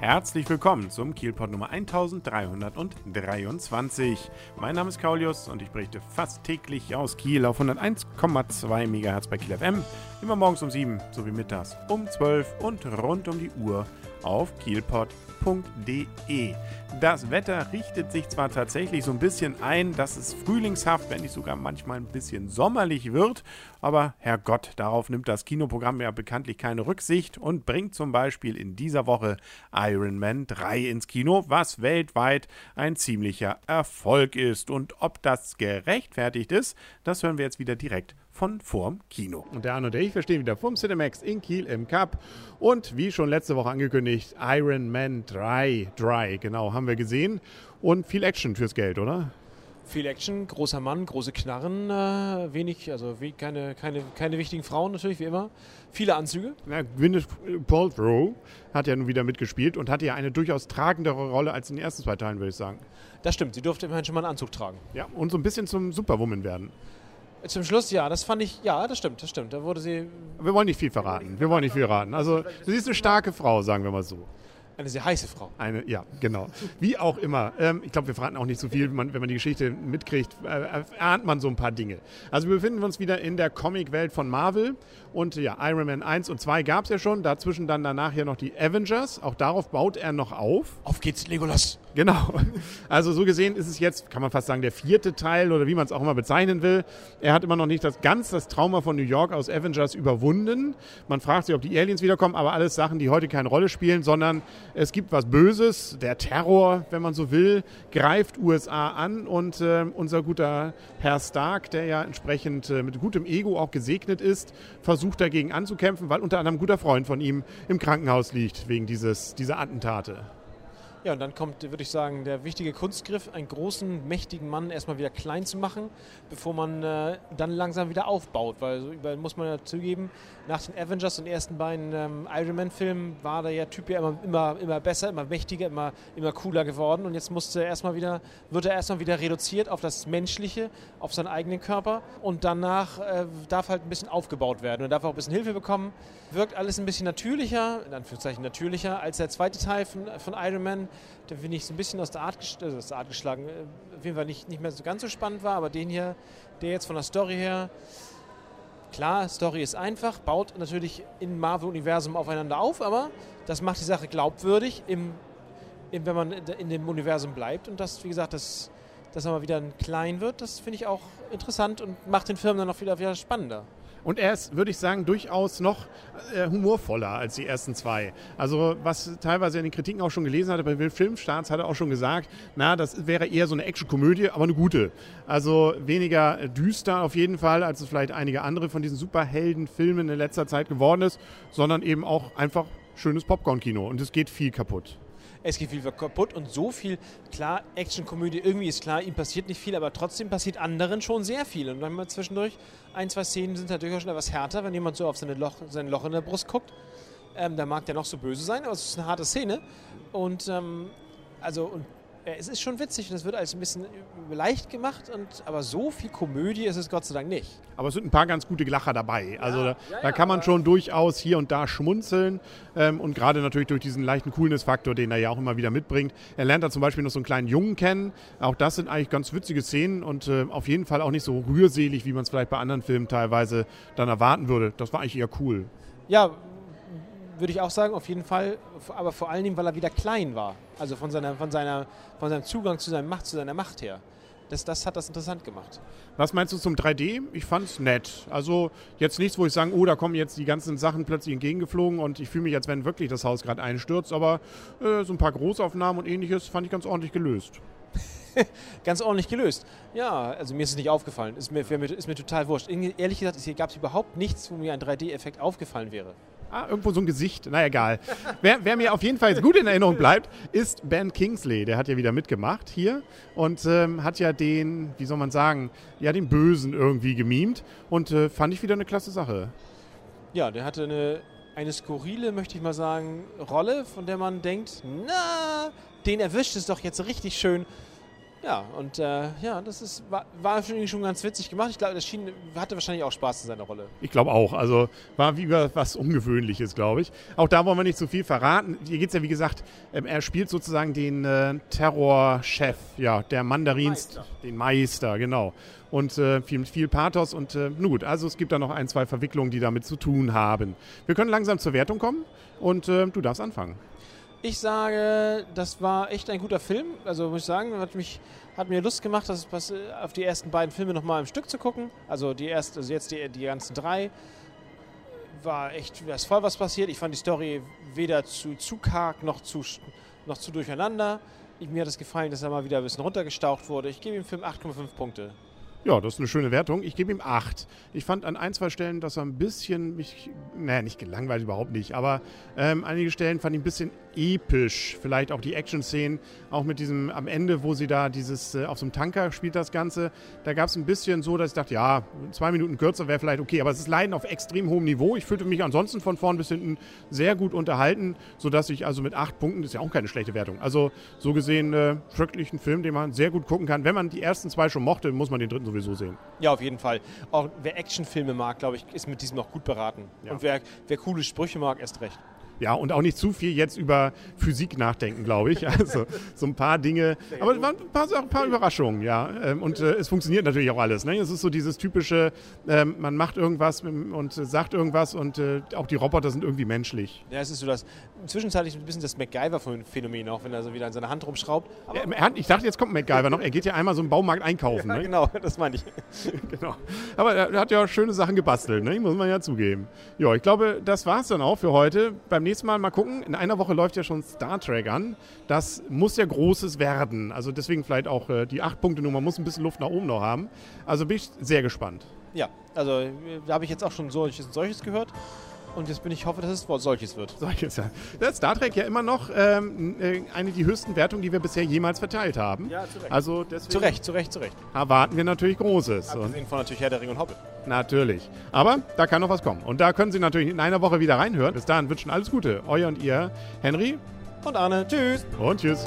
Herzlich willkommen zum Kielpot Nummer 1323. Mein Name ist Kaulius und ich berichte fast täglich aus Kiel auf 101,2 MHz bei Kiel FM. Immer morgens um 7 sowie mittags um 12 und rund um die Uhr auf kielpot.de. Das Wetter richtet sich zwar tatsächlich so ein bisschen ein, dass es frühlingshaft, wenn nicht sogar manchmal ein bisschen sommerlich wird, aber Herrgott, darauf nimmt das Kinoprogramm ja bekanntlich keine Rücksicht und bringt zum Beispiel in dieser Woche Iron Man 3 ins Kino, was weltweit ein ziemlicher Erfolg ist. Und ob das gerechtfertigt ist, das hören wir jetzt wieder direkt von vorm Kino. Und der Arno und ich, wir stehen wieder vorm Cinemax in Kiel im Cup. Und wie schon letzte Woche angekündigt, Iron Man 3, 3, genau, haben wir gesehen. Und viel Action fürs Geld, oder? Viel Action, großer Mann, große Knarren, äh, wenig, also we keine, keine, keine wichtigen Frauen natürlich, wie immer. Viele Anzüge. Ja, Gwyneth Paltrow hat ja nun wieder mitgespielt und hatte ja eine durchaus tragendere Rolle als in den ersten zwei Teilen, würde ich sagen. Das stimmt, sie durfte immerhin schon mal einen Anzug tragen. Ja, und so ein bisschen zum Superwoman werden. Zum Schluss, ja, das fand ich, ja, das stimmt, das stimmt. Da wurde sie. Wir wollen nicht viel verraten. Wir wollen nicht viel verraten. Also, sie ist eine starke Frau, sagen wir mal so. Eine sehr heiße Frau. Eine, ja, genau. Wie auch immer. Ähm, ich glaube, wir verraten auch nicht so viel. Wenn man, wenn man die Geschichte mitkriegt, äh, erahnt man so ein paar Dinge. Also wir befinden uns wieder in der Comicwelt von Marvel. Und ja, Iron Man 1 und 2 gab es ja schon. Dazwischen dann danach ja noch die Avengers. Auch darauf baut er noch auf. Auf geht's, Legolas. Genau. Also so gesehen ist es jetzt, kann man fast sagen, der vierte Teil oder wie man es auch immer bezeichnen will. Er hat immer noch nicht das ganz das Trauma von New York aus Avengers überwunden. Man fragt sich, ob die Aliens wiederkommen, aber alles Sachen, die heute keine Rolle spielen, sondern es gibt was Böses. Der Terror, wenn man so will, greift USA an und äh, unser guter Herr Stark, der ja entsprechend äh, mit gutem Ego auch gesegnet ist, versucht dagegen anzukämpfen, weil unter anderem ein guter Freund von ihm im Krankenhaus liegt wegen dieses, dieser Attentate. Ja, und dann kommt, würde ich sagen, der wichtige Kunstgriff, einen großen, mächtigen Mann erstmal wieder klein zu machen, bevor man äh, dann langsam wieder aufbaut. Weil so über, muss man ja zugeben, nach den Avengers und ersten beiden ähm, Iron Man-Filmen war der Typ ja immer, immer, immer besser, immer mächtiger, immer, immer cooler geworden. Und jetzt musste er erstmal wieder, wird er erstmal wieder reduziert auf das Menschliche, auf seinen eigenen Körper. Und danach äh, darf halt ein bisschen aufgebaut werden und darf auch ein bisschen Hilfe bekommen. Wirkt alles ein bisschen natürlicher, in Anführungszeichen natürlicher, als der zweite Teil von, von Iron Man der finde ich so ein bisschen aus der Art, also aus der Art geschlagen. Äh, auf jeden Fall nicht, nicht mehr so ganz so spannend war, aber den hier, der jetzt von der Story her, klar, Story ist einfach, baut natürlich im Marvel-Universum aufeinander auf, aber das macht die Sache glaubwürdig, im, im, wenn man in dem Universum bleibt. Und das, wie gesagt, das, dass er mal wieder klein wird, das finde ich auch interessant und macht den Film dann noch wieder, wieder spannender. Und er ist, würde ich sagen, durchaus noch äh, humorvoller als die ersten zwei. Also was teilweise in den Kritiken auch schon gelesen hatte, bei Filmstarts hat er auch schon gesagt, na, das wäre eher so eine Actionkomödie, aber eine gute. Also weniger düster auf jeden Fall, als es vielleicht einige andere von diesen Superheldenfilmen in letzter Zeit geworden ist, sondern eben auch einfach schönes Popcorn-Kino. Und es geht viel kaputt es geht viel kaputt und so viel, klar, Actionkomödie, irgendwie ist klar, ihm passiert nicht viel, aber trotzdem passiert anderen schon sehr viel. Und dann mal zwischendurch, ein, zwei Szenen sind da durchaus schon etwas härter, wenn jemand so auf seine Loch, sein Loch in der Brust guckt. Ähm, da mag der noch so böse sein, aber es ist eine harte Szene. Und ähm, also, und es ist schon witzig und es wird alles ein bisschen leicht gemacht, und, aber so viel Komödie ist es Gott sei Dank nicht. Aber es sind ein paar ganz gute Lacher dabei. Also ja, da, ja, da, kann man schon durchaus hier und da schmunzeln ähm, und gerade natürlich durch diesen leichten Coolness-Faktor, den er ja auch immer wieder mitbringt. Er lernt da zum Beispiel noch so einen kleinen Jungen kennen. Auch das sind eigentlich ganz witzige Szenen und äh, auf jeden Fall auch nicht so rührselig, wie man es vielleicht bei anderen Filmen teilweise dann erwarten würde. Das war eigentlich eher cool. Ja, würde ich auch sagen, auf jeden Fall, aber vor allen Dingen, weil er wieder klein war. Also von, seiner, von, seiner, von seinem Zugang zu seiner Macht, zu seiner Macht her. Das, das hat das interessant gemacht. Was meinst du zum 3D? Ich fand es nett. Also jetzt nichts, wo ich sage, oh, da kommen jetzt die ganzen Sachen plötzlich entgegengeflogen und ich fühle mich, als wenn wirklich das Haus gerade einstürzt. Aber äh, so ein paar Großaufnahmen und ähnliches fand ich ganz ordentlich gelöst. ganz ordentlich gelöst. Ja, also mir ist es nicht aufgefallen. Ist mir, ist mir total wurscht. Ehrlich gesagt, hier gab es überhaupt nichts, wo mir ein 3D-Effekt aufgefallen wäre. Ah, irgendwo so ein Gesicht. Na egal. wer, wer, mir auf jeden Fall jetzt gut in Erinnerung bleibt, ist Ben Kingsley. Der hat ja wieder mitgemacht hier und ähm, hat ja den, wie soll man sagen, ja den Bösen irgendwie gemimt und äh, fand ich wieder eine klasse Sache. Ja, der hatte eine, eine skurrile, möchte ich mal sagen, Rolle, von der man denkt, na, den erwischt es doch jetzt richtig schön. Ja, und äh, ja, das ist, war, war schon ganz witzig gemacht. Ich glaube, das schien, hatte wahrscheinlich auch Spaß in seiner Rolle. Ich glaube auch. Also war wie was Ungewöhnliches, glaube ich. Auch da wollen wir nicht zu viel verraten. Hier geht es ja, wie gesagt, ähm, er spielt sozusagen den äh, Terrorchef, ja, der Mandarins, Meister. den Meister, genau. Und äh, viel, viel Pathos und äh, nun gut, also es gibt da noch ein, zwei Verwicklungen, die damit zu tun haben. Wir können langsam zur Wertung kommen und äh, du darfst anfangen. Ich sage, das war echt ein guter Film. Also muss ich sagen, hat, mich, hat mir Lust gemacht, das, was, auf die ersten beiden Filme nochmal im Stück zu gucken. Also die erst, also jetzt die, die ganzen drei. War echt, da ist voll was passiert. Ich fand die Story weder zu, zu karg noch zu, noch zu durcheinander. Ich, mir hat es gefallen, dass er mal wieder ein bisschen runtergestaucht wurde. Ich gebe dem Film 8,5 Punkte. Ja, das ist eine schöne Wertung. Ich gebe ihm 8. Ich fand an ein, zwei Stellen, dass er ein bisschen mich, naja, nicht gelangweilt, überhaupt nicht, aber ähm, einige Stellen fand ich ein bisschen episch. Vielleicht auch die Action-Szenen, auch mit diesem am Ende, wo sie da dieses, äh, auf so einem Tanker spielt das Ganze. Da gab es ein bisschen so, dass ich dachte, ja, zwei Minuten kürzer wäre vielleicht okay, aber es ist Leiden auf extrem hohem Niveau. Ich fühlte mich ansonsten von vorn bis hinten sehr gut unterhalten, sodass ich also mit 8 Punkten, das ist ja auch keine schlechte Wertung. Also so gesehen, äh, wirklich ein Film, den man sehr gut gucken kann. Wenn man die ersten zwei schon mochte, muss man den dritten sowieso sehen. Ja, auf jeden Fall. Auch wer Actionfilme mag, glaube ich, ist mit diesem noch gut beraten. Ja. Und wer, wer coole Sprüche mag, erst recht. Ja, und auch nicht zu viel jetzt über Physik nachdenken, glaube ich. Also so ein paar Dinge. Aber es waren ein paar, ein paar Überraschungen, ja. Ähm, Und äh, es funktioniert natürlich auch alles. Ne? Es ist so dieses typische, ähm, man macht irgendwas und äh, sagt irgendwas und äh, auch die Roboter sind irgendwie menschlich. Ja, es ist so das, zwischenzeitlich ein bisschen das MacGyver-Phänomen auch, wenn er so wieder in seiner Hand rumschraubt. Hat, ich dachte, jetzt kommt MacGyver noch. Er geht ja einmal so im Baumarkt einkaufen. ja, ne? genau, das meine ich. genau. Aber er, hat ja schöne Sachen gebastelt, ne? muss man ja zugeben. Ja, ich glaube, das war's dann auch für heute. Beim nächsten Mal mal gucken. In einer Woche läuft ja schon Star Trek an. Das muss ja Großes werden. Also deswegen vielleicht auch äh, die 8-Punkte-Nummer muss ein bisschen Luft nach oben noch haben. Also bin ich sehr gespannt. Ja, also äh, da habe ich jetzt auch schon solches und solches gehört. Und jetzt bin ich hoffe, dass es wohl solches wird. Solches, ja. Das ist Star Trek ja immer noch ähm, äh, eine der höchsten Wertungen, die wir bisher jemals verteilt haben. Ja, zu Recht. Also deswegen Zu Recht, zu Recht, zu Recht. erwarten wir natürlich Großes. Und Abgesehen von natürlich Herr der Ring und Hobbit. Natürlich. Aber da kann noch was kommen. Und da können Sie natürlich in einer Woche wieder reinhören. Bis dahin wünschen alles Gute. Euer und ihr, Henry Und Arne, tschüss. und tschüss.